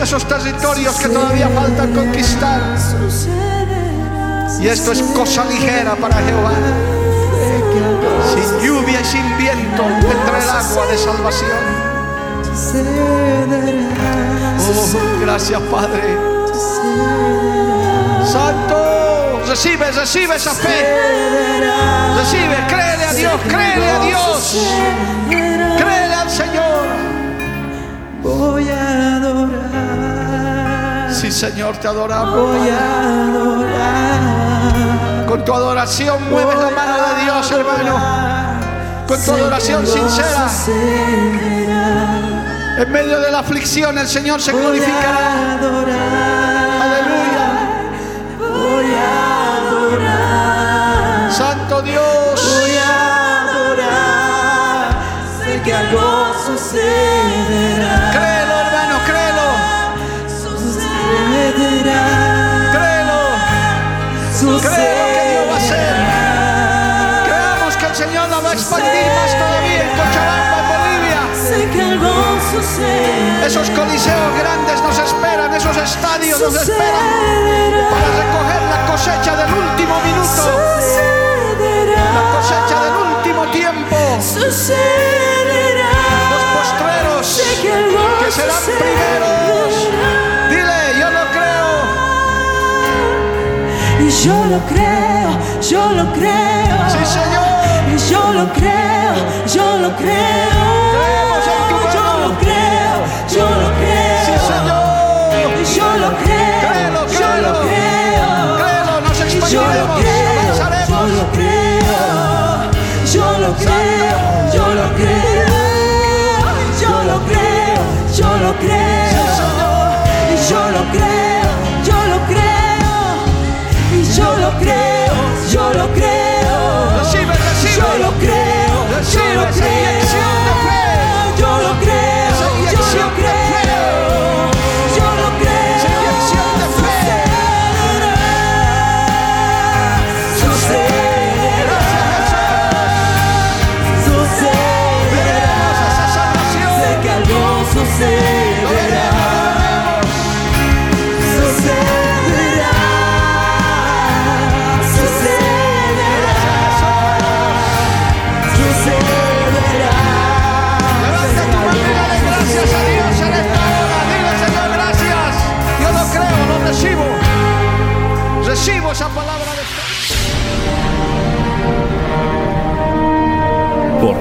Esos territorios que todavía faltan conquistar. Y esto es cosa ligera para Jehová. Sin lluvia y sin viento vendrá el agua de salvación. Oh, gracias Padre. Santo, recibe, recibe esa fe. Recibe, créele a Dios, créele a Dios. Créele al Señor. Señor, te adoramos. voy a adorar. Con tu adoración mueves la mano de Dios, hermano. Con tu adoración sincera. En medio de la aflicción el Señor se glorificará. Aleluya. Voy a adorar, Santo Dios. voy a adorar. Sé que algo sucederá, Créelo. Creo que Dios va a hacer. Creamos que el Señor la va a expandir más todavía en Cochabamba, en Bolivia. Esos coliseos grandes nos esperan, esos estadios nos esperan para recoger la cosecha del último minuto, la cosecha del último tiempo, Sucederá. los postreros que serán primeros. Yo lo creo, yo lo creo. Sí, Señor. Y yo lo creo, yo lo creo. Yo lo creo, yo lo creo. Sí, Señor. Y yo lo creo, Créelo, yo lo créelo. creo. Créelo, nos lo expandiremos, creo, yo avanzaremos. lo creo. Yo lo creo, yo lo creo. Yo lo creo, yo lo creo. Recibe lo